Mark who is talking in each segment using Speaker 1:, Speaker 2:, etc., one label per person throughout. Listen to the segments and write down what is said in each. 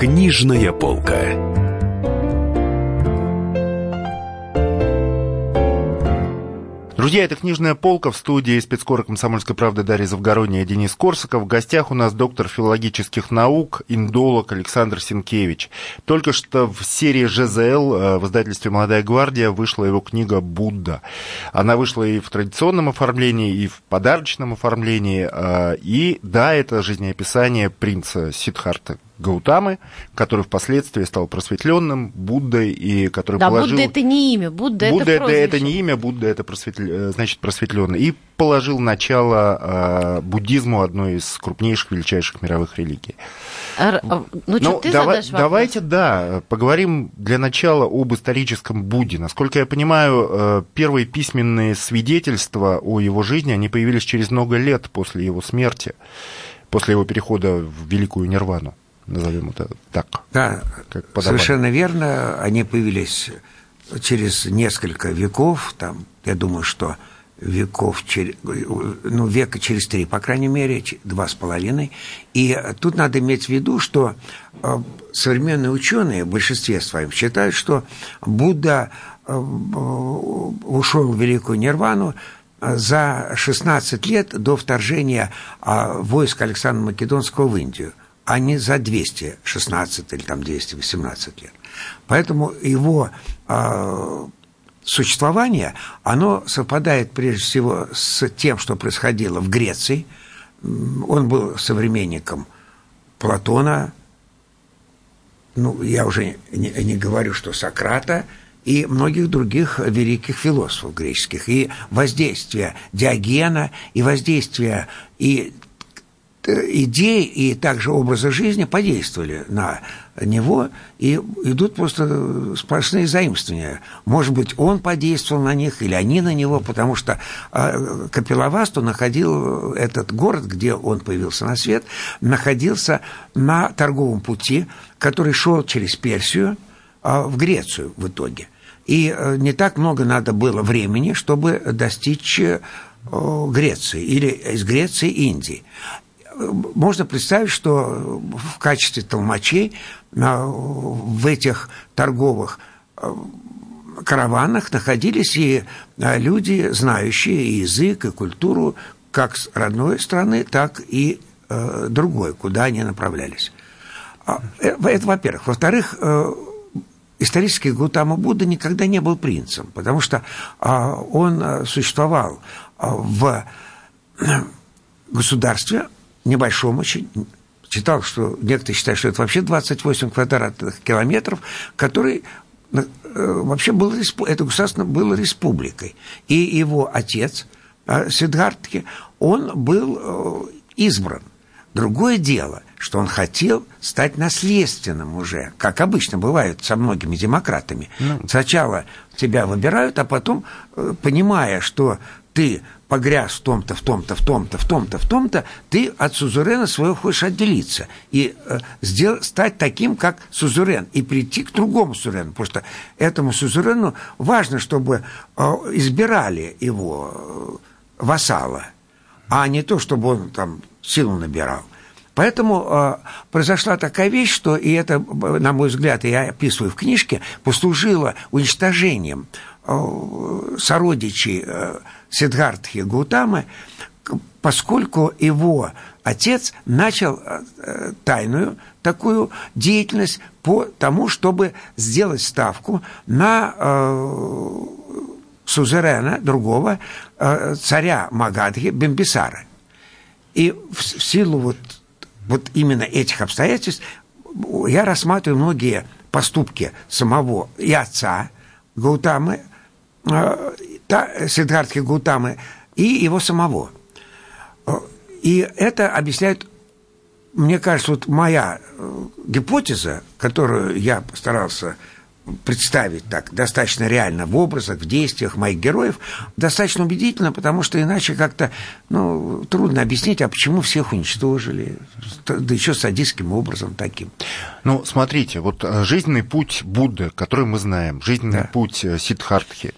Speaker 1: Книжная полка.
Speaker 2: Друзья, это «Книжная полка» в студии спецкора «Комсомольской правды» Дарья Завгородняя, Денис Корсаков. В гостях у нас доктор филологических наук, индолог Александр Синкевич. Только что в серии ЖЗЛ э, в издательстве «Молодая гвардия» вышла его книга «Будда». Она вышла и в традиционном оформлении, и в подарочном оформлении. Э, и да, это жизнеописание принца Сидхарта Гаутамы, который впоследствии стал просветленным Буддой и который
Speaker 3: да,
Speaker 2: положил...
Speaker 3: Будда это не имя, Будда,
Speaker 2: Будда
Speaker 3: это
Speaker 2: это, это не имя, Будда это просветл... Э, значит просветленный. И положил начало э, буддизму, одной из крупнейших, величайших мировых религий.
Speaker 3: А, ну, ну ты
Speaker 2: давай, Давайте, да, поговорим для начала об историческом Будде. Насколько я понимаю, э, первые письменные свидетельства о его жизни, они появились через много лет после его смерти, после его перехода в Великую Нирвану назовем это так.
Speaker 4: Да, как совершенно верно. Они появились через несколько веков. Там, я думаю, что веков, ну, века через три, по крайней мере, два с половиной. И тут надо иметь в виду, что э, современные ученые в большинстве своем считают, что Будда э, ушел в великую нирвану за 16 лет до вторжения войск Александра Македонского в Индию а не за 216 или там 218 лет. Поэтому его э, существование, оно совпадает прежде всего с тем, что происходило в Греции. Он был современником Платона, ну, я уже не, не говорю, что Сократа, и многих других великих философов греческих. И воздействие Диогена, и воздействие и идеи и также образы жизни подействовали на него, и идут просто сплошные заимствования. Может быть, он подействовал на них, или они на него, потому что а, Капиловасту находил этот город, где он появился на свет, находился на торговом пути, который шел через Персию а, в Грецию в итоге. И э, не так много надо было времени, чтобы достичь э, Греции или из Греции Индии можно представить, что в качестве толмачей в этих торговых э, караванах находились и э, люди, знающие и язык, и культуру как с родной страны, так и э, другой, куда они направлялись. А, это, во-первых. Во-вторых, исторический Гутама Будда никогда не был принцем, потому что а, он существовал в государстве, небольшом очень, читал, что некоторые считают, что это вообще 28 квадратных километров, который э, вообще был, это государство было республикой. И его отец, э, Сиддхартхи, он был э, избран. Другое дело, что он хотел стать наследственным уже, как обычно бывает со многими демократами. Ну. Сначала тебя выбирают, а потом, понимая, что ты погряз в том-то, в том-то, в том-то, в том-то, в том-то, ты от сузерена своего хочешь отделиться и э, сделать, стать таким, как сузерен, и прийти к другому сузерену, потому что этому сузерену важно, чтобы э, избирали его э, вассала, а не то, чтобы он там силу набирал. Поэтому э, произошла такая вещь, что, и это, на мой взгляд, я описываю в книжке, послужило уничтожением э, сородичей э, Сиддхартхи Гутамы, поскольку его отец начал э, тайную такую деятельность по тому, чтобы сделать ставку на э, сузерена другого э, царя Магадхи Бимбисара. И в силу вот, вот именно этих обстоятельств я рассматриваю многие поступки самого и отца Гаутамы, э, Сиддхартхи Гутамы и его самого. И это объясняет, мне кажется, вот моя э, гипотеза, которую я постарался представить так достаточно реально в образах, в действиях моих героев, достаточно убедительно, потому что иначе как-то ну, трудно объяснить, а почему всех уничтожили, да еще садистским образом таким.
Speaker 2: Ну, смотрите, вот э, жизненный путь Будды, который мы знаем, жизненный да. путь э, Сиддхартхи,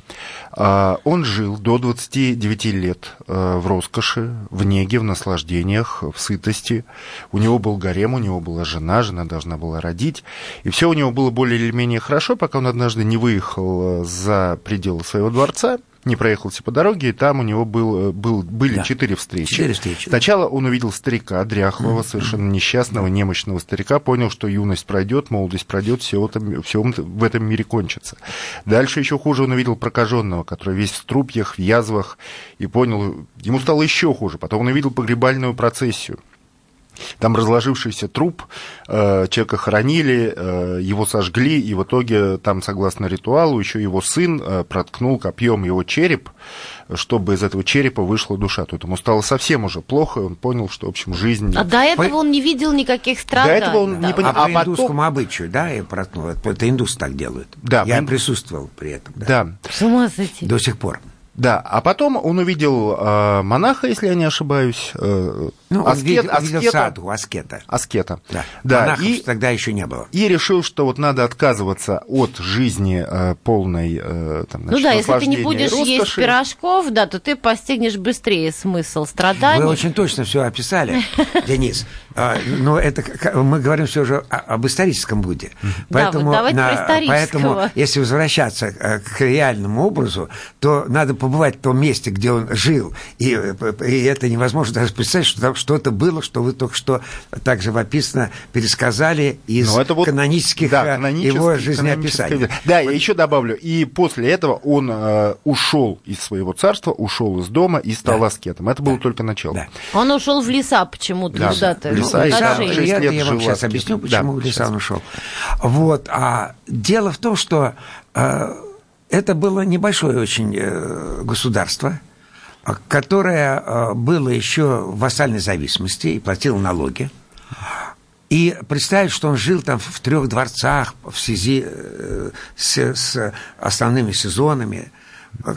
Speaker 2: он жил до 29 лет э, в роскоши, в неге, в наслаждениях, в сытости. У него был гарем, у него была жена, жена должна была родить. И все у него было более или менее хорошо, пока он однажды не выехал за пределы своего дворца – не проехался по дороге, и там у него был, э, был, были да. четыре встречи.
Speaker 4: Четыре встречи.
Speaker 2: Сначала он увидел старика, дряхлого, mm-hmm. совершенно несчастного, немощного старика, понял, что юность пройдет, молодость пройдет, все, это, все в этом мире кончится. Дальше еще хуже он увидел прокаженного, который весь в струпьях, в язвах, и понял, ему стало еще хуже. Потом он увидел погребальную процессию. Там разложившийся труп, э, человека хоронили, э, его сожгли, и в итоге там, согласно ритуалу, еще его сын э, проткнул копьем его череп, чтобы из этого черепа вышла душа. Тут ему стало совсем уже плохо, и он понял, что, в общем, жизнь...
Speaker 3: А до этого он не видел никаких страданий.
Speaker 2: До этого он да. не
Speaker 4: понимал. А, а по индусскому потом... обычаю, да, я проткнул. Это индусы так делают. Да. Я мы... присутствовал при этом. Да.
Speaker 2: да.
Speaker 3: С ума сойти.
Speaker 4: До сих пор.
Speaker 2: Да, а потом он увидел э, монаха, если я не ошибаюсь. Э,
Speaker 4: ну, аскет, видел, аскета, видел саду, аскета.
Speaker 2: Аскета.
Speaker 4: Да, да Монахов и, тогда еще не было.
Speaker 2: И решил, что вот надо отказываться от жизни э, полной э, там,
Speaker 3: значит, Ну да, если ты не будешь есть пирожков, да, то ты постигнешь быстрее смысл страданий.
Speaker 4: Вы очень точно все описали, Денис. А, но это мы говорим все же об историческом Будде.
Speaker 3: Поэтому, да, вот на,
Speaker 4: поэтому если возвращаться э, к реальному образу, то надо побывать в том месте, где он жил. И, и это невозможно даже представить, что там что-то было, что вы только что также описано пересказали из ну, это вот, канонических, да, э, его жизнеописаний.
Speaker 2: Да, я еще добавлю. И после этого он э, ушел из своего царства, ушел из дома и стал да. аскетом. Это было да. только начало. Да.
Speaker 3: Он ушел в леса почему-то да. куда-то.
Speaker 4: Леса, ну, леса, леса я, я вам сейчас объясню, почему да, в леса он ушел. Вот. А дело в том, что э, это было небольшое очень э, государство, которое э, было еще в вассальной зависимости и платило налоги. И представить, что он жил там в трех дворцах в связи э, с, с основными сезонами,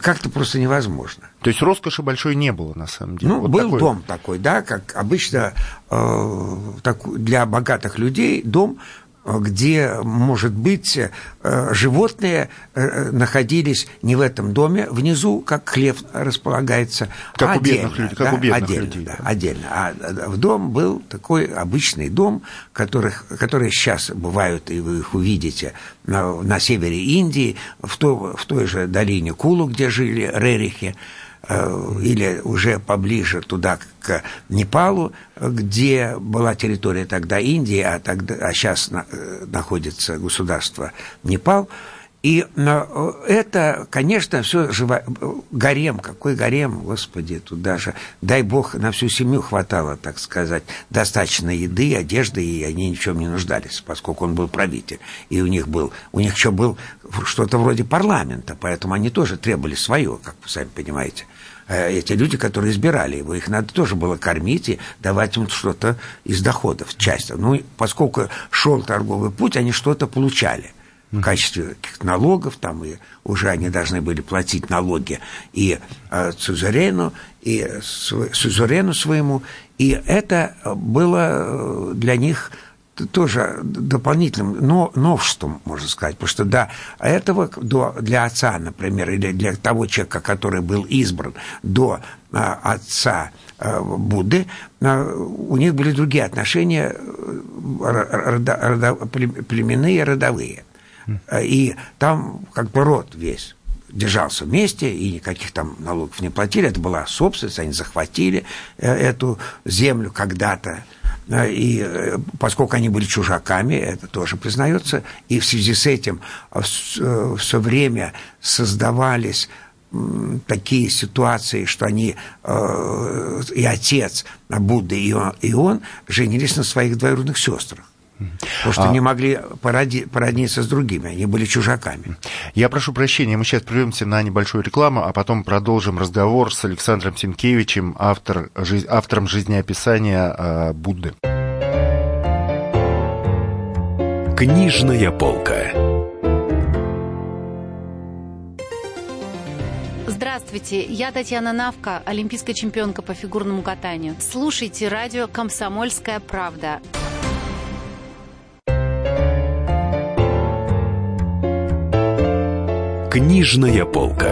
Speaker 4: как-то просто невозможно.
Speaker 2: То есть роскоши большой не было, на самом деле?
Speaker 4: Ну, вот был такой... дом такой, да, как обычно э, так, для богатых людей дом где, может быть, э, животные э, находились не в этом доме внизу, как хлеб располагается,
Speaker 2: как
Speaker 4: а
Speaker 2: у отдельно, бедных людей, как
Speaker 4: да,
Speaker 2: у бедных
Speaker 4: отдельно,
Speaker 2: людей.
Speaker 4: Да, отдельно. А в дом был такой обычный дом, которых, которые сейчас бывают, и вы их увидите на, на севере Индии, в, то, в той же долине Кулу, где жили Рерихи, Э, или уже поближе туда, к Непалу, где была территория тогда Индии, а, тогда, а сейчас э, находится государство Непал – и э, это, конечно, все живо... гарем, какой гарем, господи, тут даже, дай бог, на всю семью хватало, так сказать, достаточно еды, одежды, и они ни в чем не нуждались, поскольку он был правитель. И у них был, у них еще был что-то вроде парламента, поэтому они тоже требовали свое, как вы сами понимаете э, эти люди, которые избирали его, их надо тоже было кормить и давать им что-то из доходов, часть. Ну, поскольку шел торговый путь, они что-то получали в качестве каких-то налогов, там и уже они должны были платить налоги и э, Цузерену, и Сузерену своему, и это было э, для них тоже дополнительным но, новшеством, можно сказать, потому что до этого, до, для отца, например, или для того человека, который был избран до а, отца а, Будды, а, у них были другие отношения родо, родо, племенные, родовые. И там как бы род весь держался вместе, и никаких там налогов не платили. Это была собственность, они захватили э, эту землю когда-то. Э, и э, поскольку они были чужаками, это тоже признается, и в связи с этим все время создавались такие ситуации, что они и отец Будды, и он женились на своих двоюродных сестрах. Потому что а... не могли породи... породниться с другими, они были чужаками.
Speaker 2: Я прошу прощения, мы сейчас прервемся на небольшую рекламу, а потом продолжим разговор с Александром Сенкевичем, автор... Автором жизнеописания э, Будды.
Speaker 1: Книжная полка.
Speaker 3: Здравствуйте, я Татьяна Навка, олимпийская чемпионка по фигурному катанию. Слушайте радио «Комсомольская правда».
Speaker 1: Книжная полка.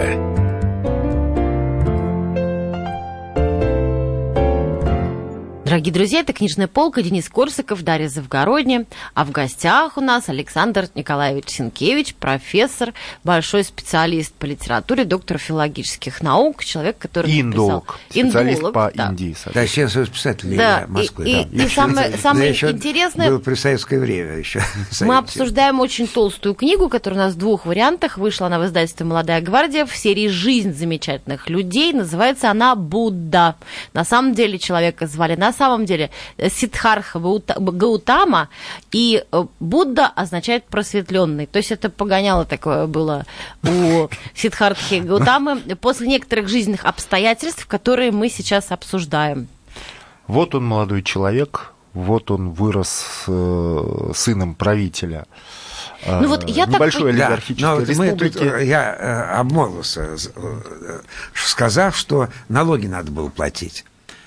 Speaker 3: Дорогие друзья, это «Книжная полка», Денис Корсаков, Дарья Завгородня. А в гостях у нас Александр Николаевич Синкевич, профессор, большой специалист по литературе, доктор филологических наук, человек, который
Speaker 2: Индолог,
Speaker 3: написал...
Speaker 2: специалист Индолог, по да. Индии.
Speaker 4: Да, сейчас писатель да. Москвы.
Speaker 3: И, да. и, и самое, самое интересное...
Speaker 4: Был при советское время еще.
Speaker 3: Мы обсуждаем очень толстую книгу, которая у нас в двух вариантах. Вышла она в издательстве «Молодая гвардия» в серии «Жизнь замечательных людей». Называется она «Будда». На самом деле человека звали на самом деле э, Сидхарха Гаутама, и э, Будда означает просветленный. То есть это погоняло такое было у Сидхартхи Гаутамы после некоторых жизненных обстоятельств, которые мы сейчас обсуждаем.
Speaker 2: Вот он молодой человек, вот он вырос э, сыном правителя.
Speaker 3: Ну вот я
Speaker 2: небольшой так... олигархической
Speaker 4: да, республики. Мы тут, я обмолвился, сказав, что налоги надо было платить.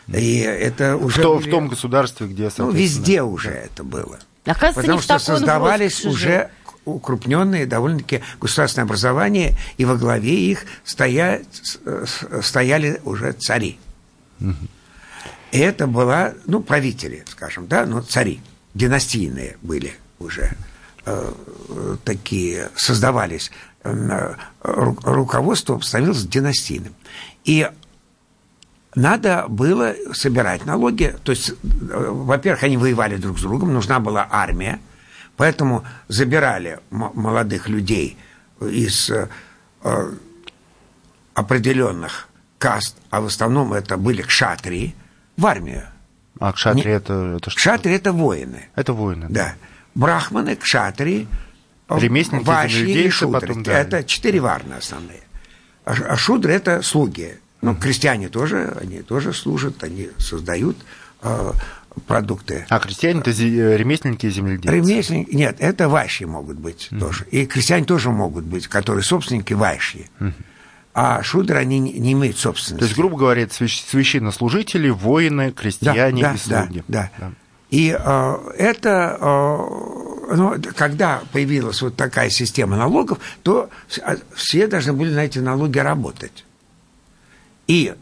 Speaker 4: И это уже...
Speaker 2: В, в том государстве, где,
Speaker 4: Ну, везде уже это было.
Speaker 3: Оказывается,
Speaker 4: Потому что создавались уже укрупненные довольно-таки государственные образования, и во главе их стоя, стояли уже цари. Угу. И это была, ну, правители, скажем, да, ну, цари, династийные были уже э, такие, создавались. Э, руководство становилось династийным. И надо было собирать налоги. То есть, э, во-первых, они воевали друг с другом, нужна была армия, поэтому забирали молодых людей из э, определенных каст, а в основном это были кшатрии, в армию.
Speaker 2: А кшатри Не... это, это
Speaker 4: что? Кшатри это воины.
Speaker 2: Это воины.
Speaker 4: Да. Брахманы, кшатрии,
Speaker 2: ремесленники,
Speaker 4: ваши и шудры. Потом, да. Это четыре варны основные. А, а шудры это слуги ну, крестьяне тоже, они тоже служат, они создают э, продукты.
Speaker 2: А крестьяне это ремесленники и земледельцы?
Speaker 4: Ремесленники, нет, это вайши могут быть mm тоже. И крестьяне тоже могут быть, которые собственники вайши. Mm А шудры, они не, имеют собственности.
Speaker 2: То есть, грубо говоря, священнослужители, воины, крестьяне
Speaker 4: да,
Speaker 2: и слуги.
Speaker 4: Да, да. да. И э, это, э, ну, когда появилась вот такая система налогов, то все должны были на эти налоги работать. И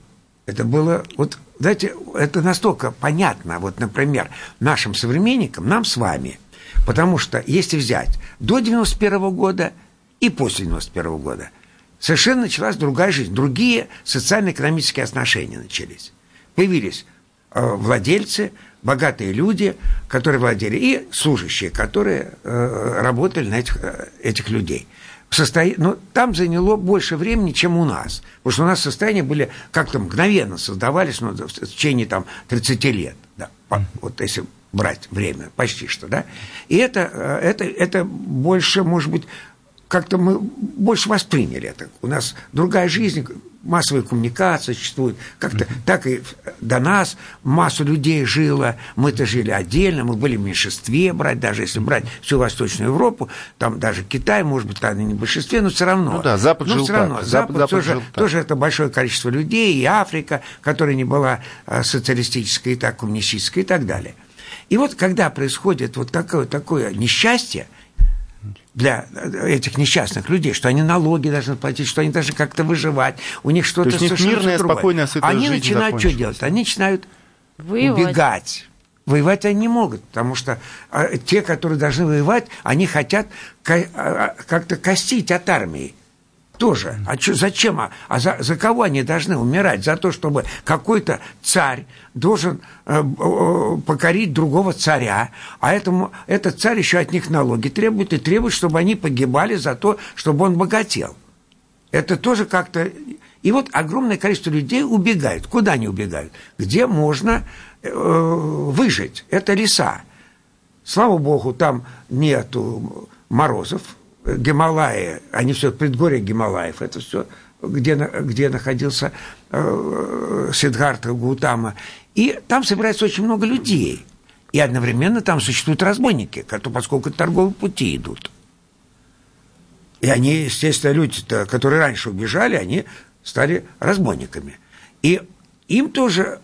Speaker 4: это было, вот, знаете, это настолько понятно, вот, например, нашим современникам, нам с вами, потому что если взять до 91 -го года и после 91 -го года, совершенно началась другая жизнь, другие социально-экономические отношения начались. Появились э, владельцы, богатые люди, которые владели, и служащие, которые э, работали на этих, э, этих людей состоя... ну, там заняло больше времени, чем у нас. Потому что у нас состояния были как-то мгновенно создавались ну, в течение там, 30 лет. Да, вот если брать время, почти что, да. И это, э, это, это больше, может быть, как-то мы больше восприняли это. У нас другая жизнь, массовая коммуникация существует, как-то так и до нас массу людей жило, мы-то жили отдельно, мы были в меньшинстве брать, даже если брать всю Восточную Европу, там даже Китай, может быть, там не в большинстве, но все равно.
Speaker 2: Ну да, Запад но жил
Speaker 4: все равно.
Speaker 2: так.
Speaker 4: Запад, Запад тоже, жил так. тоже это большое количество людей, и Африка, которая не была а, социалистической, и так коммунистической и так далее. И вот когда происходит вот такое, такое несчастье, для этих несчастных людей, что они налоги должны платить, что они должны как-то выживать, у них что-то
Speaker 2: То есть мирная, другое. спокойная,
Speaker 4: Они начинают что делать? Они начинают Воевать. убегать. Воевать они не могут, потому что а, те, которые должны воевать, они хотят а, а, как-то костить от армии тоже. А чё, зачем? А, а за, за кого они должны умирать? За то, чтобы какой-то царь должен э, э, покорить другого царя, а этому, этот царь еще от них налоги требует и требует, чтобы они погибали за то, чтобы он богател. Это тоже как-то... И вот огромное количество людей убегают. Куда они убегают? Где можно э, выжить? Это леса. Слава богу, там нету морозов, Гималаи, они все предгорье Гималаев, это все, где, где находился э, Сиддхартха Гутама. И там собирается очень много людей. И одновременно там существуют разбойники, поскольку торговые пути идут. И они, естественно, люди которые раньше убежали, они стали разбойниками. И им тоже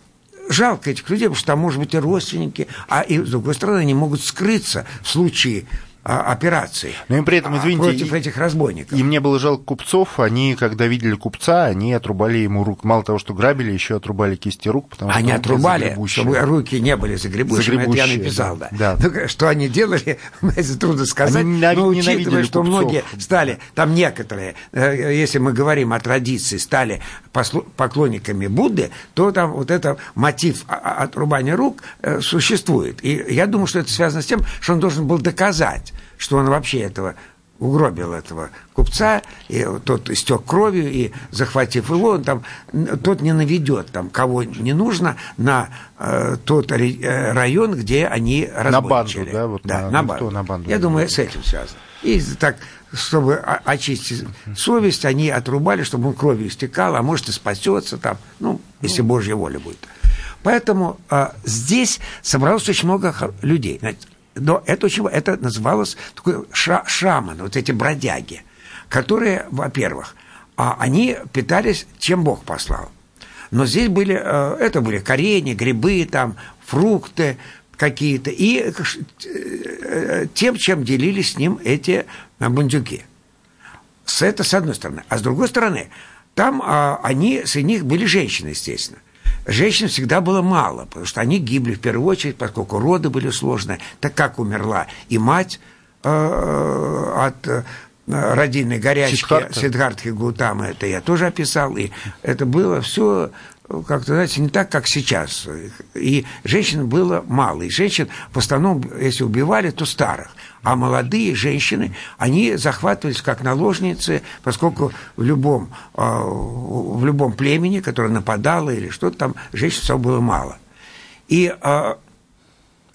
Speaker 4: жалко этих людей, потому что там, может быть, и родственники, а и, с другой стороны, они могут скрыться в случае а, операции.
Speaker 2: Но им при этом, извините,
Speaker 4: против этих разбойников.
Speaker 2: Им не было жалко купцов, они, когда видели купца, они отрубали ему рук. Мало того, что грабили, еще отрубали кисти рук, потому
Speaker 4: они что отрубали, чтобы руки не были загребущими, это я написал, да. да. Ну, что они делали, это трудно сказать, они но учитывая, что купцов. многие стали, там некоторые, э, если мы говорим о традиции, стали поклонниками Будды, то там вот этот мотив отрубания рук э, существует. И я думаю, что это связано с тем, что он должен был доказать, что он вообще этого угробил этого купца, и тот истек кровью, и захватив его, он там, тот не наведет там, кого не нужно, на э, тот э, район, где они разбойничали.
Speaker 2: На банду, да? Вот
Speaker 4: да, на, на, банду. на банду. Я думаю, с этим связано. И так, чтобы очистить совесть, они отрубали, чтобы он кровью истекал, а может и спасется там, ну, если Божья воля будет. Поэтому э, здесь собралось очень много людей. Знаете, но это, очень, это называлось такой ша, шаман, вот эти бродяги, которые, во-первых, а, они питались, чем Бог послал. Но здесь были, э, это были корени, грибы, там, фрукты какие-то, и э, тем, чем делились с ним эти бандюки. Это с одной стороны. А с другой стороны, там а, они, среди них были женщины, естественно женщин всегда было мало, потому что они гибли в первую очередь, поскольку роды были сложные, так как умерла и мать э, от э, родильной горячки. Сиддхартхи Гутамы, это я тоже описал, и это было все как-то, знаете, не так, как сейчас. И женщин было мало. И женщин в основном, если убивали, то старых. А молодые женщины, они захватывались как наложницы, поскольку в любом, а, в любом племени, которое нападало или что-то там, женщин всего было мало. И а,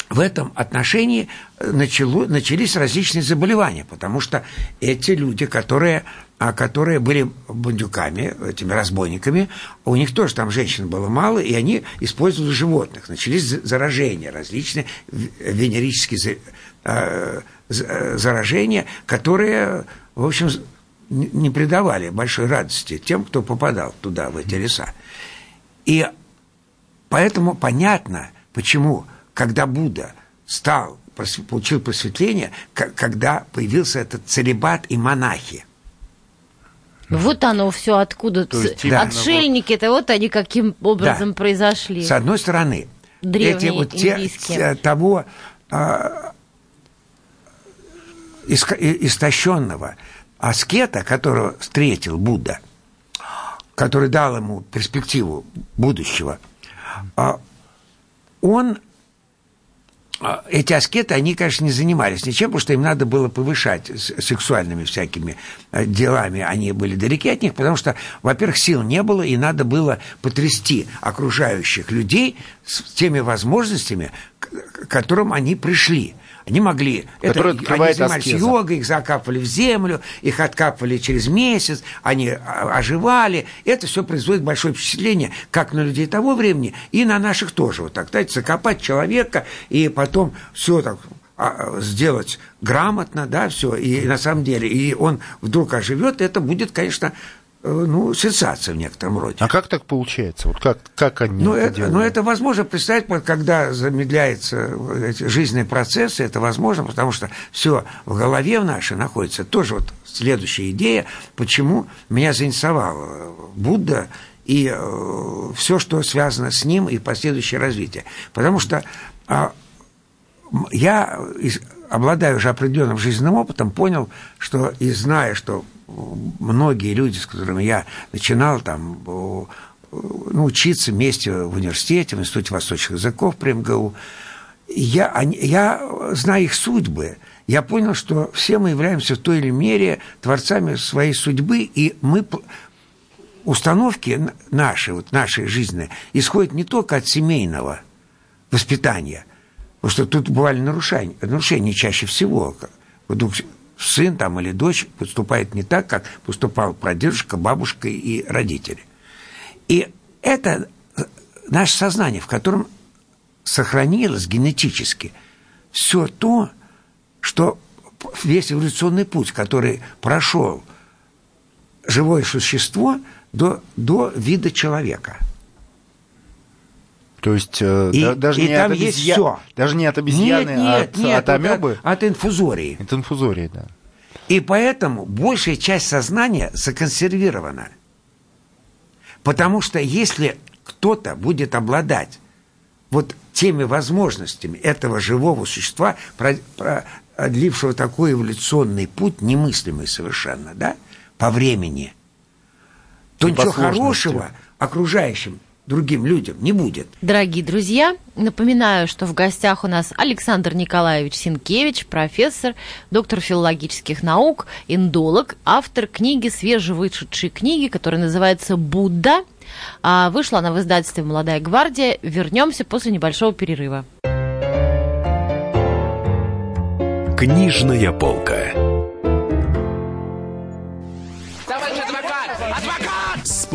Speaker 4: в этом отношении начало, начались различные заболевания, потому что эти люди, которые, которые были бандюками, этими разбойниками, у них тоже там женщин было мало, и они использовали животных. Начались заражения, различные венерические а, заражения, которые, в общем, не придавали большой радости тем, кто попадал туда, в эти леса. И поэтому понятно, почему когда Будда стал, получил просветление, когда появился этот целебат и монахи.
Speaker 3: Вот оно все откуда. Есть, Отшельники, это вот они каким образом да. произошли.
Speaker 4: С одной стороны,
Speaker 3: Древние
Speaker 4: эти вот те, те, того а, истощенного аскета, которого встретил Будда, который дал ему перспективу будущего, а, он эти аскеты, они, конечно, не занимались ничем, потому что им надо было повышать сексуальными всякими э, делами. Они были далеки от них, потому что, во-первых, сил не было, и надо было потрясти окружающих людей с теми возможностями, к которым они пришли. Они могли... Это, они занимались аскеза. йогой, их закапывали в землю, их откапывали через месяц, они оживали. Это все производит большое впечатление как на людей того времени, и на наших тоже. Вот так, знаете, закопать человека и потом все так а, сделать грамотно, да, все, и на самом деле, и он вдруг оживет, это будет, конечно, ну, сенсация в некотором роде.
Speaker 2: А как так получается? Вот как, как они
Speaker 4: ну,
Speaker 2: это,
Speaker 4: это? Ну, это возможно представить, когда замедляются эти жизненные процессы, это возможно, потому что все в голове в нашей находится. Тоже вот следующая идея, почему меня заинтересовал Будда и э, все, что связано с ним и последующее развитие. Потому что э, я, обладая уже определенным жизненным опытом, понял, что и зная, что многие люди, с которыми я начинал там ну, учиться вместе в университете, в Институте восточных языков при МГУ, я, я знаю их судьбы, я понял, что все мы являемся в той или мере творцами своей судьбы, и мы установки наши, вот наши жизненные, исходят не только от семейного воспитания, потому что тут бывали нарушения, нарушения чаще всего. Вдруг сын там или дочь поступает не так, как поступал прадедушка, бабушка и родители. И это наше сознание, в котором сохранилось генетически все то, что весь эволюционный путь, который прошел живое существо, до, до вида человека.
Speaker 2: То есть э, и, да, даже, и не там от обезья... есть все. даже не от обезьяны, нет, нет, а от, нет, от амебы?
Speaker 4: От, от инфузории.
Speaker 2: От инфузории, да.
Speaker 4: И поэтому большая часть сознания законсервирована. Потому что если кто-то будет обладать вот теми возможностями этого живого существа, продлившего такой эволюционный путь, немыслимый совершенно, да, по времени, то и ничего хорошего окружающим другим людям не будет.
Speaker 3: Дорогие друзья, напоминаю, что в гостях у нас Александр Николаевич Синкевич, профессор, доктор филологических наук, индолог, автор книги, свежевышедшей книги, которая называется «Будда». А вышла она в издательстве «Молодая гвардия». Вернемся после небольшого перерыва.
Speaker 1: Книжная полка.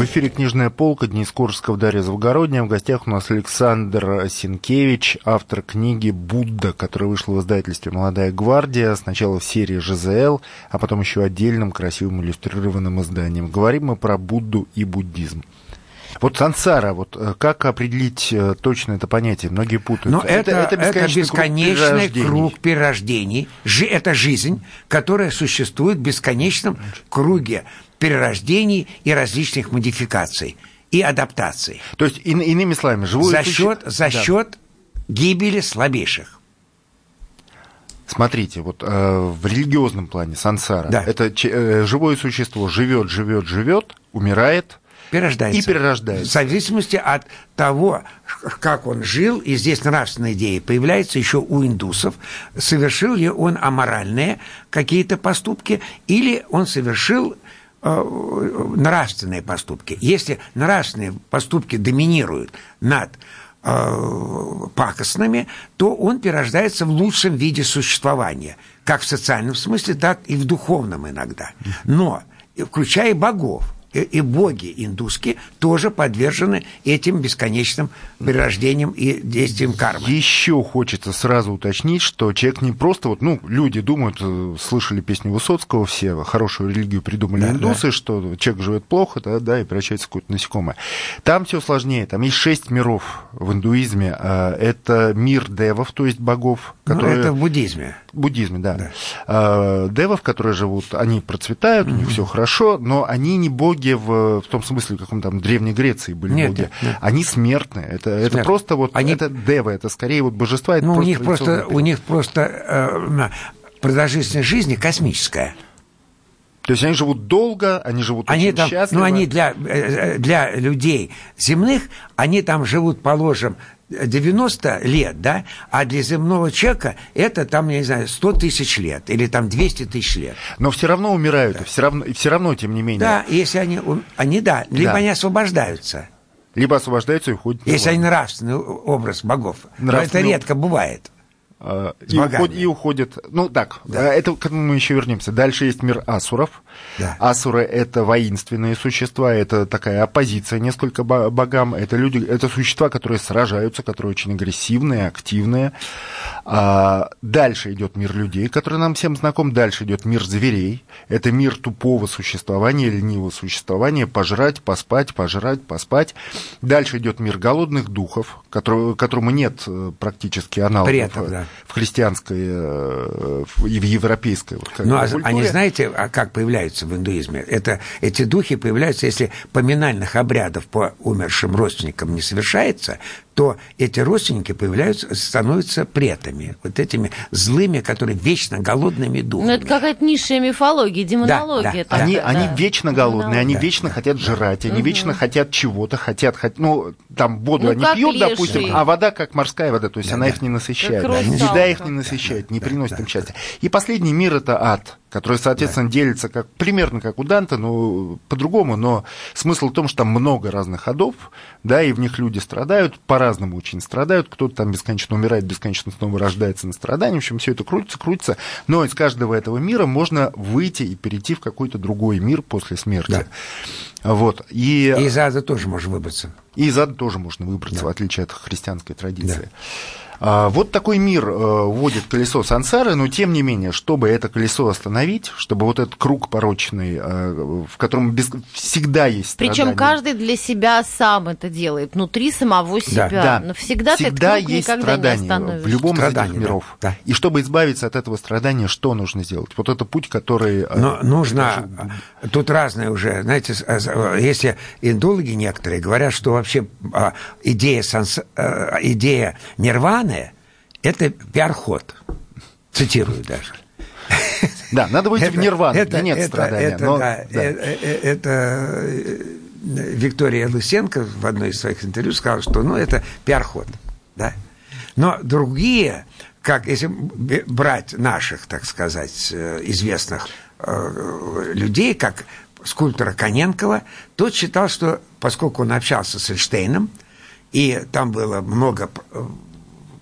Speaker 2: В эфире «Книжная полка», Денис Курсков, Дарья Завгородняя. В гостях у нас Александр Синкевич, автор книги «Будда», которая вышла в издательстве «Молодая гвардия». Сначала в серии «ЖЗЛ», а потом еще отдельным красивым иллюстрированным изданием. Говорим мы про Будду и буддизм. Вот сансара, вот э, как определить э, точно это понятие? Многие путают.
Speaker 4: Но это, это, это бесконечный, это бесконечный круг, круг перерождений. Это жизнь, которая существует в бесконечном круге перерождений и различных модификаций и адаптаций.
Speaker 2: То есть, ин, иными словами, живой
Speaker 4: за счет, за да. счет гибели слабейших.
Speaker 2: Смотрите, вот э, в религиозном плане сансара да. это э, живое существо живет, живет, живет, умирает,
Speaker 4: перерождается.
Speaker 2: И перерождается.
Speaker 4: В зависимости от того, как он жил, и здесь нравственная идея появляется еще у индусов, совершил ли он аморальные какие-то поступки, или он совершил нравственные поступки. Если нравственные поступки доминируют над э, пакостными, то он перерождается в лучшем виде существования, как в социальном смысле, так и в духовном иногда. Но, включая богов, и боги индусские тоже подвержены этим бесконечным перерождениям и действиям кармы.
Speaker 2: Еще хочется сразу уточнить, что человек не просто вот, ну, люди думают, э, слышали песню Высоцкого, все хорошую религию придумали да, индусы, да. что человек живет плохо, да, да, и превращается в какое-то насекомое. Там все сложнее, там есть шесть миров в индуизме. А, это мир девов, то есть богов,
Speaker 4: которые... Ну, это в буддизме.
Speaker 2: В буддизме, да. да. А, девов, которые живут, они процветают, у них все хорошо, но они не боги в, в том смысле, каком там Древней Греции были нет, боги. Нет, нет. Они смертные. Это, это просто вот они... это девы, это скорее вот божества. Это
Speaker 4: ну, у них просто, у них просто э, продолжительность жизни космическая.
Speaker 2: То есть они живут долго, они живут
Speaker 4: они
Speaker 2: очень
Speaker 4: там,
Speaker 2: счастливо.
Speaker 4: Ну, они для, э, для людей земных, они там живут, положим, 90 лет, да, а для земного человека это там, я не знаю, 100 тысяч лет или там 200 тысяч лет.
Speaker 2: Но все равно умирают, да. все, равно, все равно, тем не менее.
Speaker 4: Да, если они, они да, либо да. они освобождаются.
Speaker 2: Либо освобождаются и уходят.
Speaker 4: Если они нравственный образ богов. Нравственный... Но это редко бывает.
Speaker 2: А, и, уход, и уходит. Ну так, да. это к этому мы еще вернемся. Дальше есть мир асуров. Да. Асуры это воинственные существа, это такая оппозиция несколько богам. Это люди, это существа, которые сражаются, которые очень агрессивные, активные. А дальше идет мир людей, который нам всем знаком. Дальше идет мир зверей. Это мир тупого существования, ленивого существования, пожрать, поспать, пожрать, поспать. Дальше идет мир голодных духов, который, которому нет э, практически аналогов. Предков, да в христианской э, и в европейской вот,
Speaker 4: Ну, а они знаете, а как появляются в индуизме? Это, эти духи появляются, если поминальных обрядов по умершим родственникам не совершается, то эти родственники появляются, становятся претами, вот этими злыми, которые вечно голодными духами. Ну,
Speaker 3: это какая-то низшая мифология, демонология.
Speaker 2: Да, да. Они, да. они вечно голодные, они да. вечно да. хотят жрать, они угу. вечно хотят чего-то, хотят, ну, там воду ну, они пьют, леший. допустим, а вода как морская вода, то есть да, она да. их не насыщает. Да. Еда их не насыщает, не приносит им счастья. И последний мир – это ад. который, соответственно, да. делится как, примерно как у Данта, но по-другому, но смысл в том, что там много разных ходов, да, и в них люди страдают, по-разному очень страдают, кто-то там бесконечно умирает, бесконечно снова рождается на страдании, в общем, все это крутится, крутится, но из каждого этого мира можно выйти и перейти в какой-то другой мир после смерти. Да. Вот. И,
Speaker 4: и из ада тоже можно выбраться.
Speaker 2: И из ада тоже можно выбраться, да. в отличие от христианской традиции. Да. А, вот такой мир э, вводит колесо сансары, но тем не менее, чтобы это колесо остановить, чтобы вот этот круг порочный, э, в котором без... всегда есть
Speaker 3: Причем каждый для себя сам это делает, внутри самого себя. Да, Но всегда,
Speaker 2: всегда ты есть страдания в любом из этих миров. Да. И чтобы избавиться от этого страдания, что нужно сделать? Вот это путь, который...
Speaker 4: Э, но нужно... Даже... Тут разное уже, знаете, если индологи некоторые говорят, что вообще а, идея, санс... идея нирваны главное – это пиар-ход. Цитирую даже.
Speaker 2: Да, надо выйти
Speaker 4: это,
Speaker 2: в нирвану, это, нет это, страдания.
Speaker 4: Это, но, да, да. Это, э, э, это Виктория Лысенко в одной из своих интервью сказала, что ну, это пиар-ход. Да? Но другие, как если брать наших, так сказать, э, известных людей, как скульптора Коненкова, тот считал, что поскольку он общался с Эйнштейном, и там было много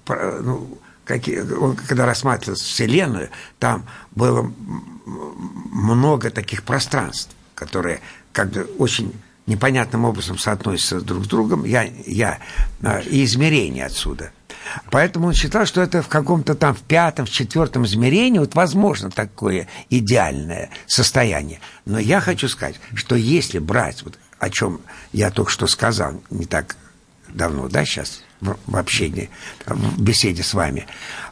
Speaker 4: ну, какие, он, когда рассматривал Вселенную, там было много таких пространств, которые как бы очень непонятным образом соотносятся друг с другом, я, я, а, и измерения отсюда. Поэтому он считал, что это в каком-то там в пятом, в четвертом измерении вот возможно такое идеальное состояние. Но я хочу сказать, что если брать, вот о чем я только что сказал, не так давно, да, сейчас, в общении, в беседе с вами,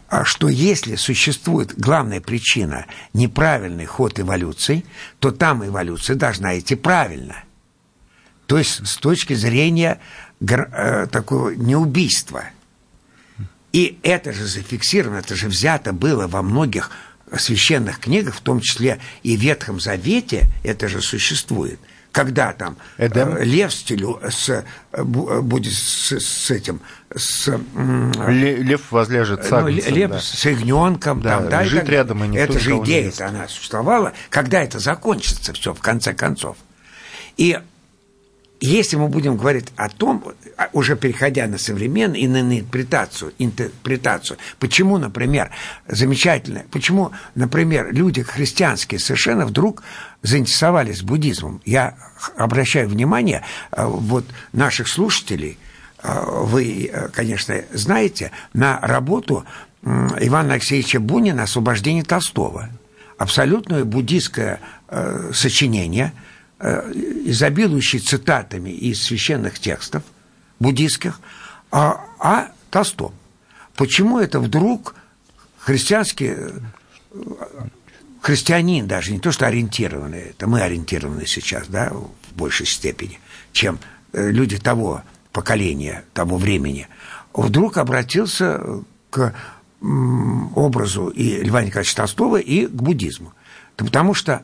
Speaker 4: а что если существует главная причина неправильный ход эволюции, то там эволюция должна идти правильно. То есть с точки зрения э, такого неубийства. И это же зафиксировано, это же взято было во многих священных книгах, в том числе и в Ветхом Завете, это же существует – когда там Эдем? Э, лев стилю с, э, э, будет с, с этим с,
Speaker 2: лев возляжет с
Speaker 4: ну, лев да. с ягненком
Speaker 2: да,
Speaker 4: там, да,
Speaker 2: лежит и рядом и
Speaker 4: это же идея это она существовала когда это закончится все в конце концов и если мы будем говорить о том, а, уже переходя на современную и на интерпретацию, интерпретацию, почему, например, замечательно, почему, например, люди христианские совершенно вдруг заинтересовались буддизмом. Я обращаю внимание а, вот наших слушателей, а, вы, конечно, знаете, на работу Ивана Алексеевича Бунина «Освобождение Толстого». Абсолютное буддийское э, сочинение – Э, изобилующий цитатами из священных текстов буддийских, а, а Толстом. Почему это вдруг христианский э, христианин даже, не то что ориентированный, это мы ориентированы сейчас, да, в большей степени, чем э, люди того поколения, того времени, вдруг обратился к образу и Льва Николаевича Толстого, и к буддизму. Потому что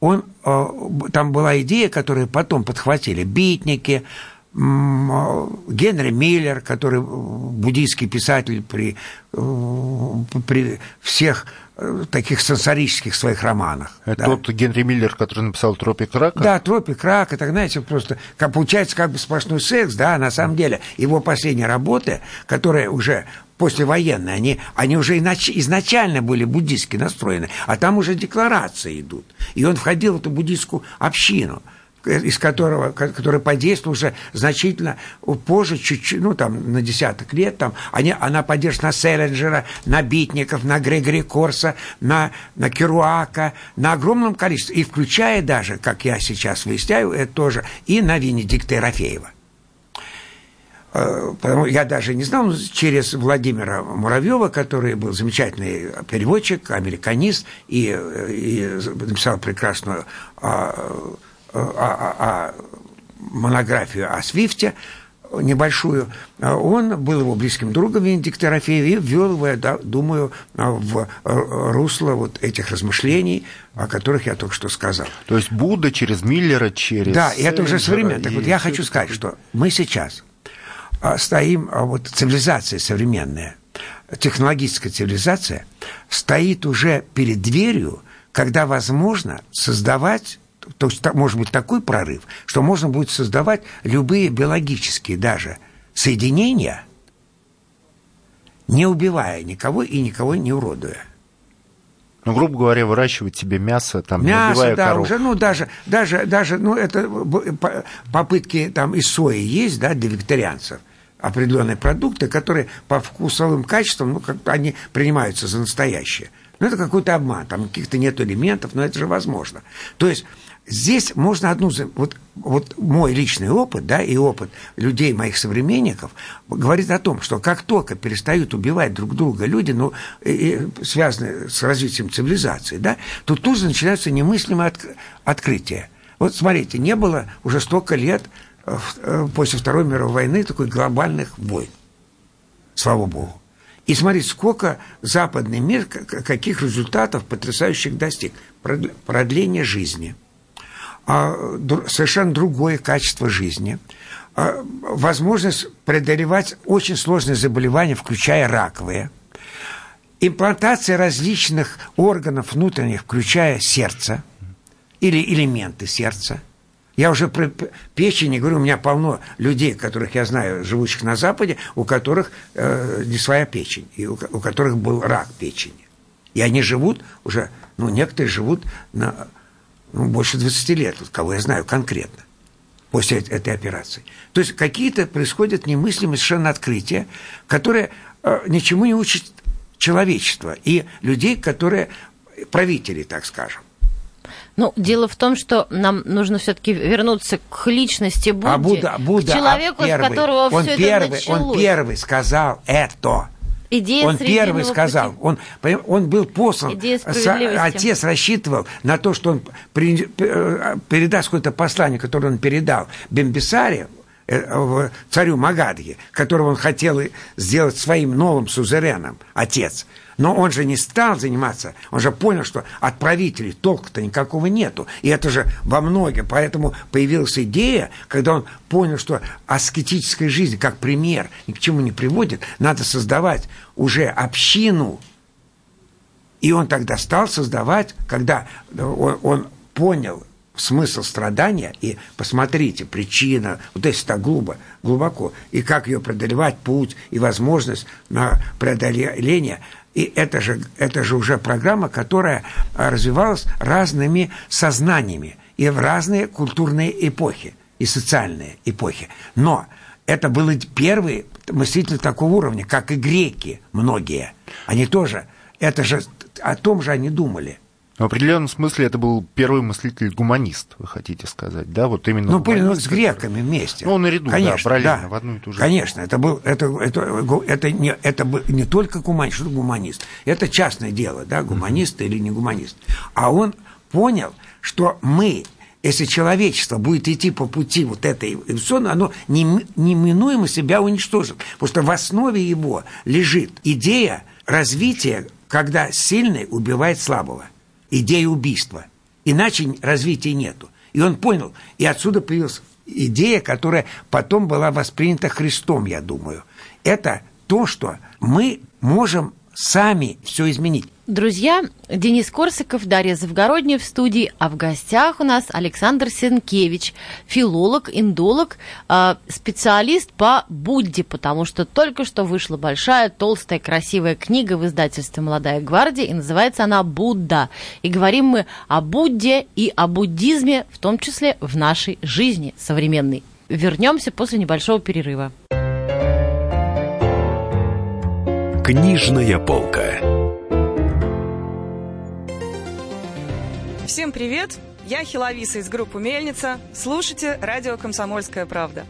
Speaker 4: он, э, там была идея, которую потом подхватили битники, э, Генри Миллер, который буддийский писатель при, э, при всех таких сенсорических своих романах.
Speaker 2: Это да. тот Генри Миллер, который написал «Тропик рака»?
Speaker 4: Да, «Тропик рака», так, знаете, просто как, получается как бы сплошной секс, да, на самом деле его последние работы, которые уже послевоенные, они, они уже изначально были буддистски настроены, а там уже декларации идут. И он входил в эту буддистскую общину из которого, который подействовал уже значительно позже, чуть-чуть, ну, там, на десяток лет, там, они, она поддерживает на Селлинджера, на Битников, на Грегори Корса, на, на Керуака, на огромном количестве, и включая даже, как я сейчас выясняю, это тоже, и на Венедикта Ерофеева. Потому я даже не знал, через Владимира Муравьева, который был замечательный переводчик, американист, и, и написал прекрасную а, а, а, а, монографию о Свифте, небольшую, он был его близким другом Венедикт Ерофеев и ввел его, я думаю, в русло вот этих размышлений, о которых я только что сказал.
Speaker 2: То есть Будда через Миллера, через...
Speaker 4: Да, и это уже современно. Так вот я хочу сказать, что мы сейчас стоим, а вот цивилизация современная, технологическая цивилизация, стоит уже перед дверью когда возможно создавать то есть может быть такой прорыв, что можно будет создавать любые биологические даже соединения, не убивая никого и никого не уродуя.
Speaker 2: Ну, грубо говоря, выращивать себе мясо, там,
Speaker 4: мясо,
Speaker 2: не убивая
Speaker 4: да,
Speaker 2: коров.
Speaker 4: уже, ну, даже, даже, даже, ну, это попытки там из сои есть, да, для вегетарианцев определенные продукты, которые по вкусовым качествам, ну, как они принимаются за настоящие. Ну, это какой-то обман, там каких-то нет элементов, но это же возможно. То есть здесь можно одну... Вот, вот мой личный опыт, да, и опыт людей, моих современников, говорит о том, что как только перестают убивать друг друга люди, ну, и, и, связанные с развитием цивилизации, да, то тут же начинаются немыслимые от, открытия. Вот смотрите, не было уже столько лет после Второй мировой войны такой глобальных войн. Слава Богу. И смотрите, сколько западный мир, каких результатов потрясающих достиг. Продление жизни, а, совершенно другое качество жизни, а, возможность преодолевать очень сложные заболевания, включая раковые, имплантация различных органов внутренних, включая сердце или элементы сердца – я уже про печень говорю, у меня полно людей, которых я знаю, живущих на Западе, у которых э, не своя печень, и у, у которых был рак печени. И они живут уже, ну, некоторые живут на ну, больше 20 лет, вот, кого я знаю конкретно, после этой операции. То есть какие-то происходят немыслимые совершенно открытия, которые э, ничему не учат человечество и людей, которые правители, так скажем.
Speaker 3: Ну, дело в том, что нам нужно все-таки вернуться к личности Будды,
Speaker 4: а Будда, Будда,
Speaker 3: к человеку,
Speaker 4: а первый,
Speaker 3: с которого
Speaker 4: он
Speaker 3: все
Speaker 4: первый,
Speaker 3: это началось.
Speaker 4: Он первый сказал это.
Speaker 3: Идея
Speaker 4: он первый сказал,
Speaker 3: пути.
Speaker 4: он, он был послан, отец рассчитывал на то, что он при, э, передаст какое-то послание, которое он передал Бембисаре, э, царю Магадхи, которого он хотел сделать своим новым сузереном, отец – но он же не стал заниматься, он же понял, что от правителей толка-то никакого нету. И это же во многом. Поэтому появилась идея, когда он понял, что аскетическая жизнь, как пример, ни к чему не приводит, надо создавать уже общину. И он тогда стал создавать, когда он, он понял смысл страдания, и посмотрите, причина, вот если так глубоко, глубоко, и как ее преодолевать, путь и возможность на преодоление – и это же, это же уже программа, которая а, развивалась разными сознаниями и в разные культурные эпохи и социальные эпохи. Но это были первые мыслители такого уровня, как и греки многие. Они тоже, это же о том же они думали –
Speaker 2: в определенном смысле это был первый мыслитель-гуманист, вы хотите сказать, да? Вот именно
Speaker 4: ну, были с греками вместе.
Speaker 2: Ну, наряду,
Speaker 4: Конечно,
Speaker 2: да, параллельно,
Speaker 4: да.
Speaker 2: в одну и ту же.
Speaker 4: Конечно, это был, это, это, это, не, это был не только гуманист, что гуманист. Это частное дело, да, гуманист mm-hmm. или не гуманист. А он понял, что мы если человечество будет идти по пути вот этой эволюционной, оно неминуемо себя уничтожит. Потому что в основе его лежит идея развития, когда сильный убивает слабого – идея убийства. Иначе развития нету. И он понял, и отсюда появилась идея, которая потом была воспринята Христом, я думаю. Это то, что мы можем сами все изменить.
Speaker 3: Друзья, Денис Корсаков, Дарья Завгородняя в студии, а в гостях у нас Александр Сенкевич, филолог, индолог, а, специалист по Будде, потому что только что вышла большая, толстая, красивая книга в издательстве «Молодая гвардия», и называется она «Будда». И говорим мы о Будде и о буддизме, в том числе в нашей жизни современной. Вернемся после небольшого перерыва.
Speaker 1: Книжная полка.
Speaker 5: Всем привет! Я Хиловиса из группы «Мельница». Слушайте радио «Комсомольская правда».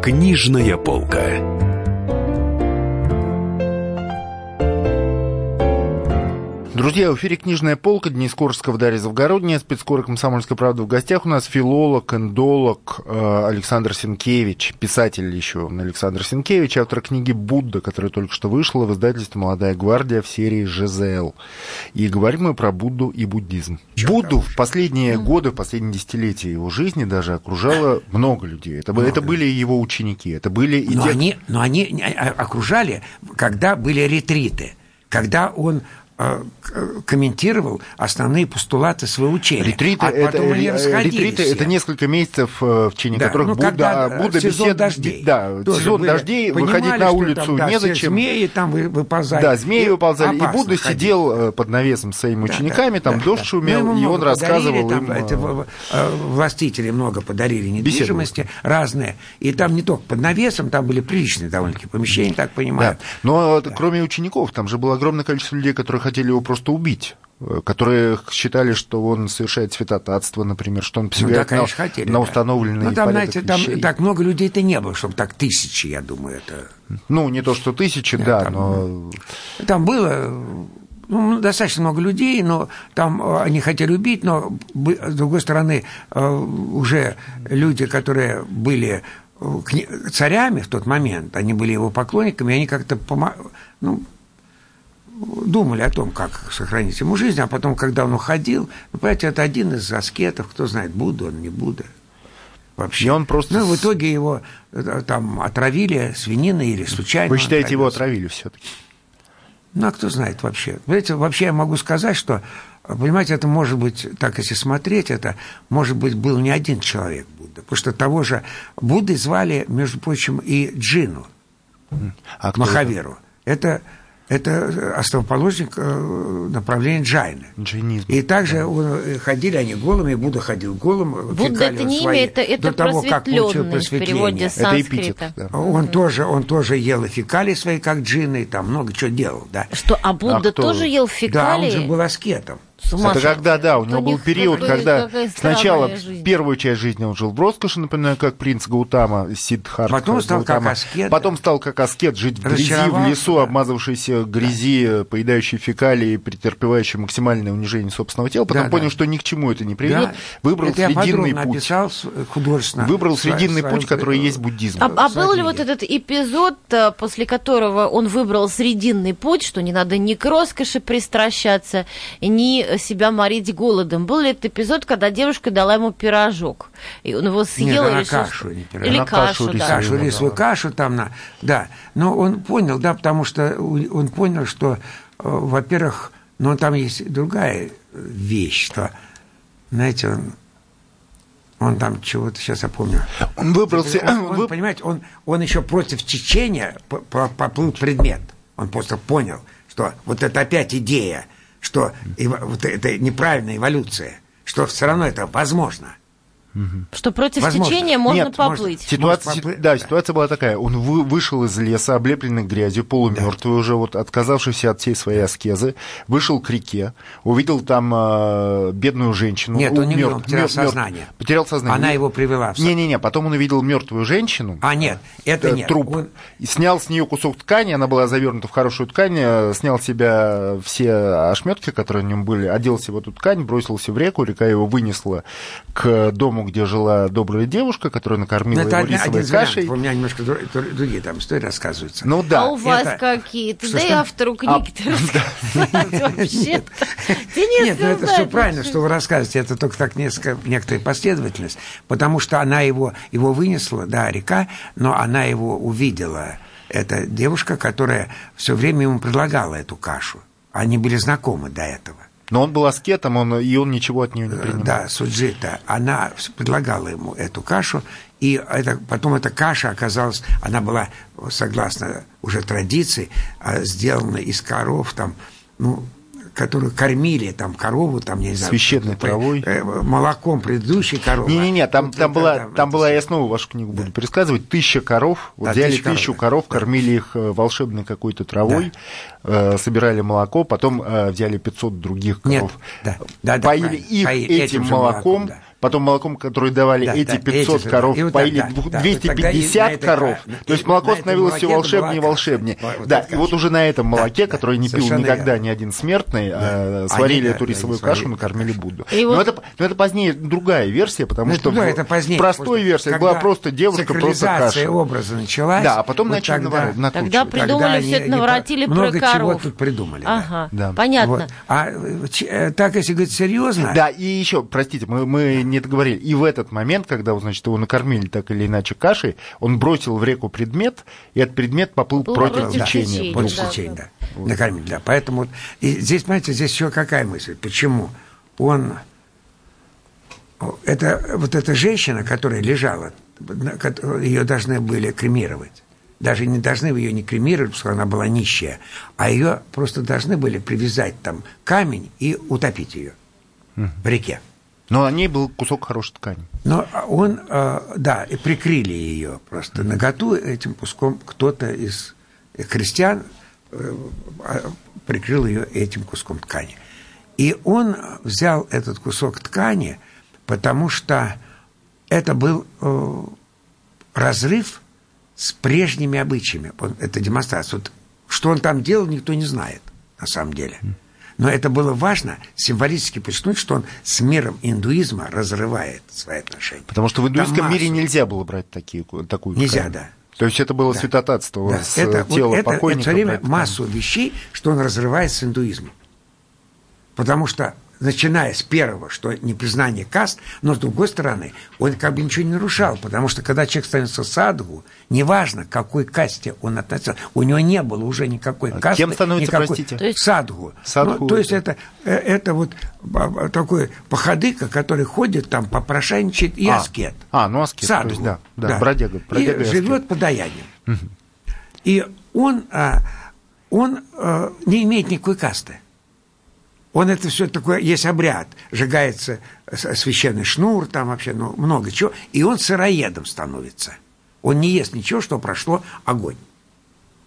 Speaker 1: Книжная полка.
Speaker 2: Друзья, в эфире «Книжная полка», Денис Корсков, Дарья Завгородняя, спецкор «Комсомольская правда» в гостях. У нас филолог, эндолог э, Александр Сенкевич, писатель еще Александр Сенкевич, автор книги «Будда», которая только что вышла в издательстве «Молодая гвардия» в серии «ЖЗЛ». И говорим мы про Будду и буддизм. Будду в последние годы, в последние десятилетия его жизни даже окружало много людей. Это, много. это были его ученики, это были... И
Speaker 4: но, те... они, но они окружали, когда были ретриты, когда он комментировал основные постулаты своего учения.
Speaker 2: Ретриты, а это, потом они э, ретриты это несколько месяцев, э, в течение да, которых ну, Будда, Будда
Speaker 4: сезон бесед... дождей.
Speaker 2: Да, сезон дождей, выходить на улицу там, да, незачем.
Speaker 4: змеи там выползали.
Speaker 2: Да, змеи выползали. И Будда ходить. сидел под навесом с своими учениками, да, там да, дождь да. шумел, ну, и он рассказывал
Speaker 4: там, им... Это, властители много подарили недвижимости беседу. разные. И там не только под навесом, там были приличные довольно-таки помещения, так понимаю. Да.
Speaker 2: Но да. кроме учеников, там же было огромное количество людей, которых хотели его просто убить которые считали, что он совершает святотатство, например, что он посягает ну, да, конечно, на, хотели, на установленные да. Ну,
Speaker 4: там, знаете, там так много людей-то не было, чтобы так тысячи, я думаю, это...
Speaker 2: Ну, не то, что тысячи, да, да там, но...
Speaker 4: Там было ну, достаточно много людей, но там э, они хотели убить, но, с другой стороны, э, уже люди, которые были э, царями в тот момент, они были его поклонниками, они как-то ну, думали о том, как сохранить ему жизнь, а потом, когда он уходил, ну, понимаете, это один из аскетов, кто знает, Будда он, не Будда. Вообще. И он просто... Ну, в итоге его э, там отравили свининой или случайно.
Speaker 2: Вы считаете, его отравили все таки
Speaker 4: Ну, а кто знает вообще. Знаете, вообще я могу сказать, что, понимаете, это может быть, так если смотреть, это, может быть, был не один человек Будда. Потому что того же Будды звали, между прочим, и Джину, а Махаверу. Это? это это основоположник э, направления джайны. Джайнизм. И также да. ходили они голыми, Будда ходил голым.
Speaker 3: Будда это не имя, это, это до того, как получил просветление. Это эпитет.
Speaker 4: Да. Он, тоже, он тоже ел фекалии свои, как джинны, там много чего делал. Да.
Speaker 3: Что, а Будда а тоже ел фекалии?
Speaker 4: Да, он же был аскетом.
Speaker 2: Это когда, да, у него был период, когда сначала первую часть жизни он жил в роскоши, напоминаю, как принц Гаутама, Сиддхартха
Speaker 4: Потом стал Гаутама. как аскет.
Speaker 2: Потом стал как аскет, жить в грязи, в лесу, да. обмазавшийся грязи, да. поедающий фекалии, претерпевающий максимальное унижение собственного тела. Потом да, понял, да. что ни к чему это не приведет. Да. Выбрал это срединный путь.
Speaker 4: Написал художественно.
Speaker 2: Выбрал срединный путь, который есть буддизм.
Speaker 3: А, а был ли вот этот эпизод, э, после которого он выбрал срединный путь, что не надо ни к роскоши пристращаться, ни себя морить голодом. Был ли этот эпизод, когда девушка дала ему пирожок? И он его съел
Speaker 4: Нет,
Speaker 3: или
Speaker 4: кашу,
Speaker 3: не
Speaker 4: пирожок. Или кашу, кашу, да. Кашу, рисовую кашу там, на, да. Но он понял, да, потому что он понял, что, э, во-первых, но там есть другая вещь, что, знаете, он он там чего-то, сейчас я помню.
Speaker 2: Он выбрался...
Speaker 4: Он, он, вы... Понимаете, он, он еще против течения поплыл предмет. Он просто понял, что вот это опять идея – что вот это неправильная эволюция, что все равно это возможно.
Speaker 3: Что против Возможно. течения можно Нет, поплыть.
Speaker 2: Может, ситуация, может поплыть, да, ситуация была такая. Он вы, вышел из леса, облепленный грязью, полумертвый да. уже, вот отказавшийся от всей своей аскезы, вышел к реке, увидел там э, бедную женщину.
Speaker 4: Нет, он не мертв, потерял мертв, сознание.
Speaker 2: Потерял сознание.
Speaker 4: Она его привела.
Speaker 2: Не-не-не, потом он увидел мертвую женщину.
Speaker 4: А, нет, это
Speaker 2: э,
Speaker 4: нет.
Speaker 2: Труп. Он... И снял с нее кусок ткани, она была завернута в хорошую ткань, э, снял с себя все ошметки, которые на нем были, оделся в эту ткань, бросился в реку, река его вынесла к дому, где жила добрая девушка, которая накормила
Speaker 4: Но ну,
Speaker 2: его рисовой
Speaker 4: один
Speaker 2: кашей.
Speaker 4: Вариант. У меня немножко другие там истории рассказываются.
Speaker 2: Ну да.
Speaker 3: А у вас это... какие-то? Да и автору книги-то
Speaker 4: Нет, ну это все правильно, что вы рассказываете. Это только так несколько, некоторая последовательность. Потому что она его, его вынесла, да, река, но она его увидела. Это девушка, которая все время ему предлагала эту кашу. Они были знакомы до этого.
Speaker 2: Но он был аскетом, он, и он ничего от нее не принимал.
Speaker 4: Да, Суджита, она предлагала ему эту кашу, и это, потом эта каша оказалась, она была, согласно уже традиции, а, сделана из коров, там, ну, которую кормили, там, корову, там,
Speaker 2: не знаю... Священной травой.
Speaker 4: Э, молоком предыдущей коровы.
Speaker 2: Не-не-не, там, вот там, была, там, там была, я снова вашу книгу да. буду пересказывать, тысяча коров, вот да, взяли тысячу коров, коров да. кормили их э, волшебной какой-то травой, да. э, собирали молоко, потом э, взяли 500 других коров,
Speaker 4: Нет, да, да,
Speaker 2: поили да, их поили этим, этим молоком, молоком да потом молоком, которое давали да, эти 500 эти, коров, вот поили да, 250 да, коров. Этой, то есть молоко становилось все волшебнее и волшебнее. Вот, да, и вот уже на этом молоке, да, которое не пил никогда верно. ни один смертный, да. а, сварили эту рисовую кашу, накормили Будду. Но, вот... это, но это позднее другая версия, потому что
Speaker 4: это позднее,
Speaker 2: простой версии была просто девушка, просто каша.
Speaker 4: образа началась.
Speaker 2: Да, а потом начали
Speaker 3: накручивать. Тогда придумали все это, наворотили про коров.
Speaker 4: Много чего тут придумали.
Speaker 3: Ага, понятно.
Speaker 4: А э, так, если говорить серьезно...
Speaker 2: Да, и еще, простите, мы, мы не договорили. И в этот момент, когда, значит, его накормили так или иначе кашей, он бросил в реку предмет, и этот предмет поплыл Был против, против течения.
Speaker 4: Против да, течения, да. да. Вот. Накормили, да. Поэтому и здесь, понимаете, здесь еще какая мысль? Почему? Он... Это, вот эта женщина, которая лежала, ее должны были кремировать даже не должны ее не кремировать, потому что она была нищая, а ее просто должны были привязать там камень и утопить ее в реке.
Speaker 2: Но на ней был кусок хорошей ткани.
Speaker 4: Но он, э, да, и прикрыли ее просто наготу этим куском. Кто-то из христиан э, а, прикрыл ее этим куском ткани. И он взял этот кусок ткани, потому что это был э, разрыв с прежними обычаями. Это демонстрация. Вот, что он там делал, никто не знает, на самом деле. Но это было важно символически подчеркнуть, что он с миром индуизма разрывает свои отношения.
Speaker 2: Потому что в индуистском мире нельзя было брать такие, такую
Speaker 4: Нельзя, ткань. да.
Speaker 2: То есть это было да. святотатство да. с это, тела вот покойника.
Speaker 4: Это все время массу вещей, что он разрывает с индуизмом. Потому что начиная с первого, что непризнание каст, но с другой стороны, он как бы ничего не нарушал, потому что когда человек становится садху, неважно, к какой касте он относился, у него не было уже никакой а касты.
Speaker 2: Кем становится,
Speaker 4: никакой,
Speaker 2: простите?
Speaker 4: То есть... Садху. садху ну, то есть это, э, это вот такой походыка, который ходит там, попрошайничает, и а, аскет.
Speaker 2: А, ну аскет.
Speaker 4: Садху. есть,
Speaker 2: да, да, да. бродяга. бродяга
Speaker 4: и, и живет подаянием. Угу. И он, а, он а, не имеет никакой касты. Он это все такое, есть обряд, сжигается священный шнур, там вообще ну, много чего, и он сыроедом становится. Он не ест ничего, что прошло огонь.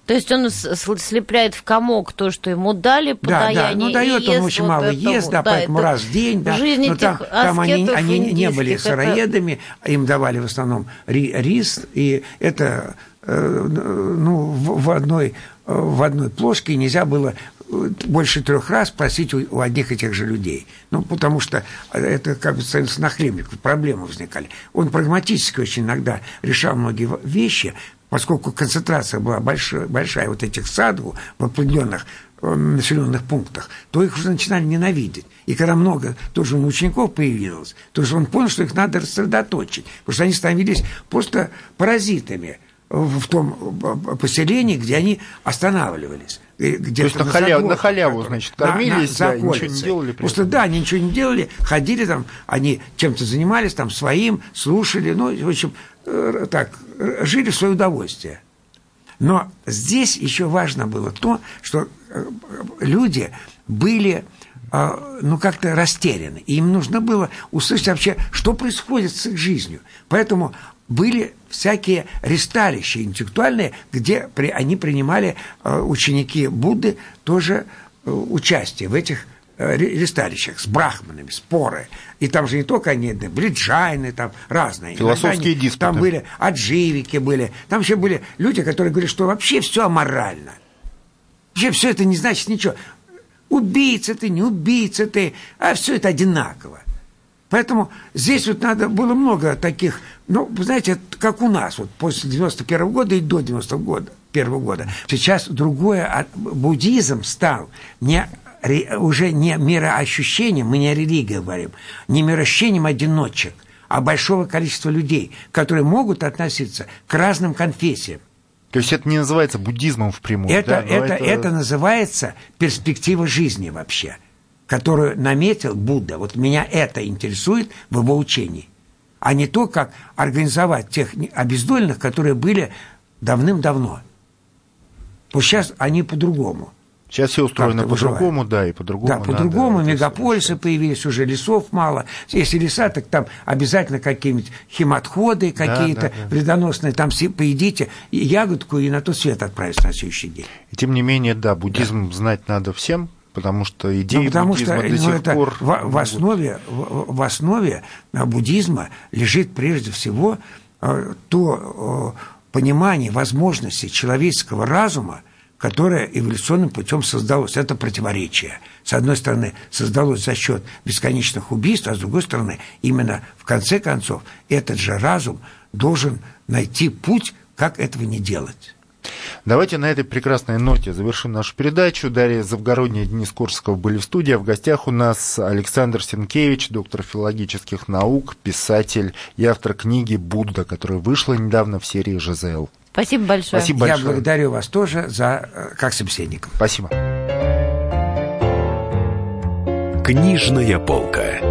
Speaker 3: То есть он слепляет в комок то, что ему дали,
Speaker 4: подаяние, Да, да, ну дает он очень вот мало ест, да, да поэтому раз в день, да.
Speaker 3: Жизнь но там,
Speaker 4: там они, они не были сыроедами, это... им давали в основном рис, и это э, ну, в одной, в одной плошке нельзя было больше трех раз просить у, у одних и тех же людей. Ну, потому что это как бы становится нахлебником, проблемы возникали. Он прагматически очень иногда решал многие вещи, поскольку концентрация была большая, большая вот этих садов в определенных э, населенных пунктах, то их уже начинали ненавидеть. И когда много тоже учеников появилось, то есть он понял, что их надо рассредоточить, потому что они становились просто паразитами в том э, поселении, где они останавливались
Speaker 2: где То есть на, на, халяву, на халяву, значит, кормились, на, на, да, ничего не делали.
Speaker 4: Просто да, они ничего не делали, ходили там, они чем-то занимались, там, своим, слушали, ну, в общем, э, так, жили в свое удовольствие. Но здесь еще важно было то, что э, люди были э, ну, как-то растеряны. И им нужно было услышать вообще, что происходит с их жизнью. Поэтому были всякие ресталища интеллектуальные, где при, они принимали, э, ученики Будды, тоже э, участие в этих э, ресталищах с брахманами, споры. И там же не только они, были джайны, там разные.
Speaker 2: Философские диспуты.
Speaker 4: Там были адживики были. Там вообще были люди, которые говорили, что вообще все аморально. Вообще все это не значит ничего. Убийца ты, не убийца ты, а все это одинаково. Поэтому здесь вот надо было много таких, ну, знаете, как у нас, вот после 91 -го года и до 90 -го года, первого года. Сейчас другое, а, буддизм стал не уже не мироощущением, мы не о религии говорим, не мироощущением одиночек, а большого количества людей, которые могут относиться к разным конфессиям.
Speaker 2: То есть это не называется буддизмом впрямую?
Speaker 4: Это, да? это, это... это называется перспектива жизни вообще – которую наметил Будда, вот меня это интересует в его учении, а не то, как организовать тех обездоленных, которые были давным-давно. Вот сейчас они по-другому.
Speaker 2: Сейчас все устроено по-другому, да, и по-другому.
Speaker 4: Да, по-другому, мегаполисы появились, уже лесов мало. Если леса, так там обязательно какие-нибудь химотходы какие-то да, да, да. вредоносные, там поедите ягодку и на тот свет отправить на следующий день.
Speaker 2: И тем не менее, да, буддизм да. знать надо всем, Потому что идеи
Speaker 4: ну, потому
Speaker 2: буддизма
Speaker 4: что,
Speaker 2: до
Speaker 4: ну,
Speaker 2: сих
Speaker 4: это
Speaker 2: пор...
Speaker 4: В, в, основе, в, в основе буддизма лежит прежде всего э, то э, понимание возможности человеческого разума, которое эволюционным путем создалось. Это противоречие. С одной стороны, создалось за счет бесконечных убийств, а с другой стороны, именно в конце концов, этот же разум должен найти путь, как этого не делать.
Speaker 2: Давайте на этой прекрасной ноте завершим нашу передачу. Дарья Завгородняя и Денис Корсаков были в студии. А в гостях у нас Александр Сенкевич, доктор филологических наук, писатель и автор книги «Будда», которая вышла недавно в серии «ЖЗЛ».
Speaker 3: Спасибо большое.
Speaker 2: Спасибо большое.
Speaker 4: Я благодарю вас тоже за как собеседника.
Speaker 2: Спасибо.
Speaker 1: Книжная полка.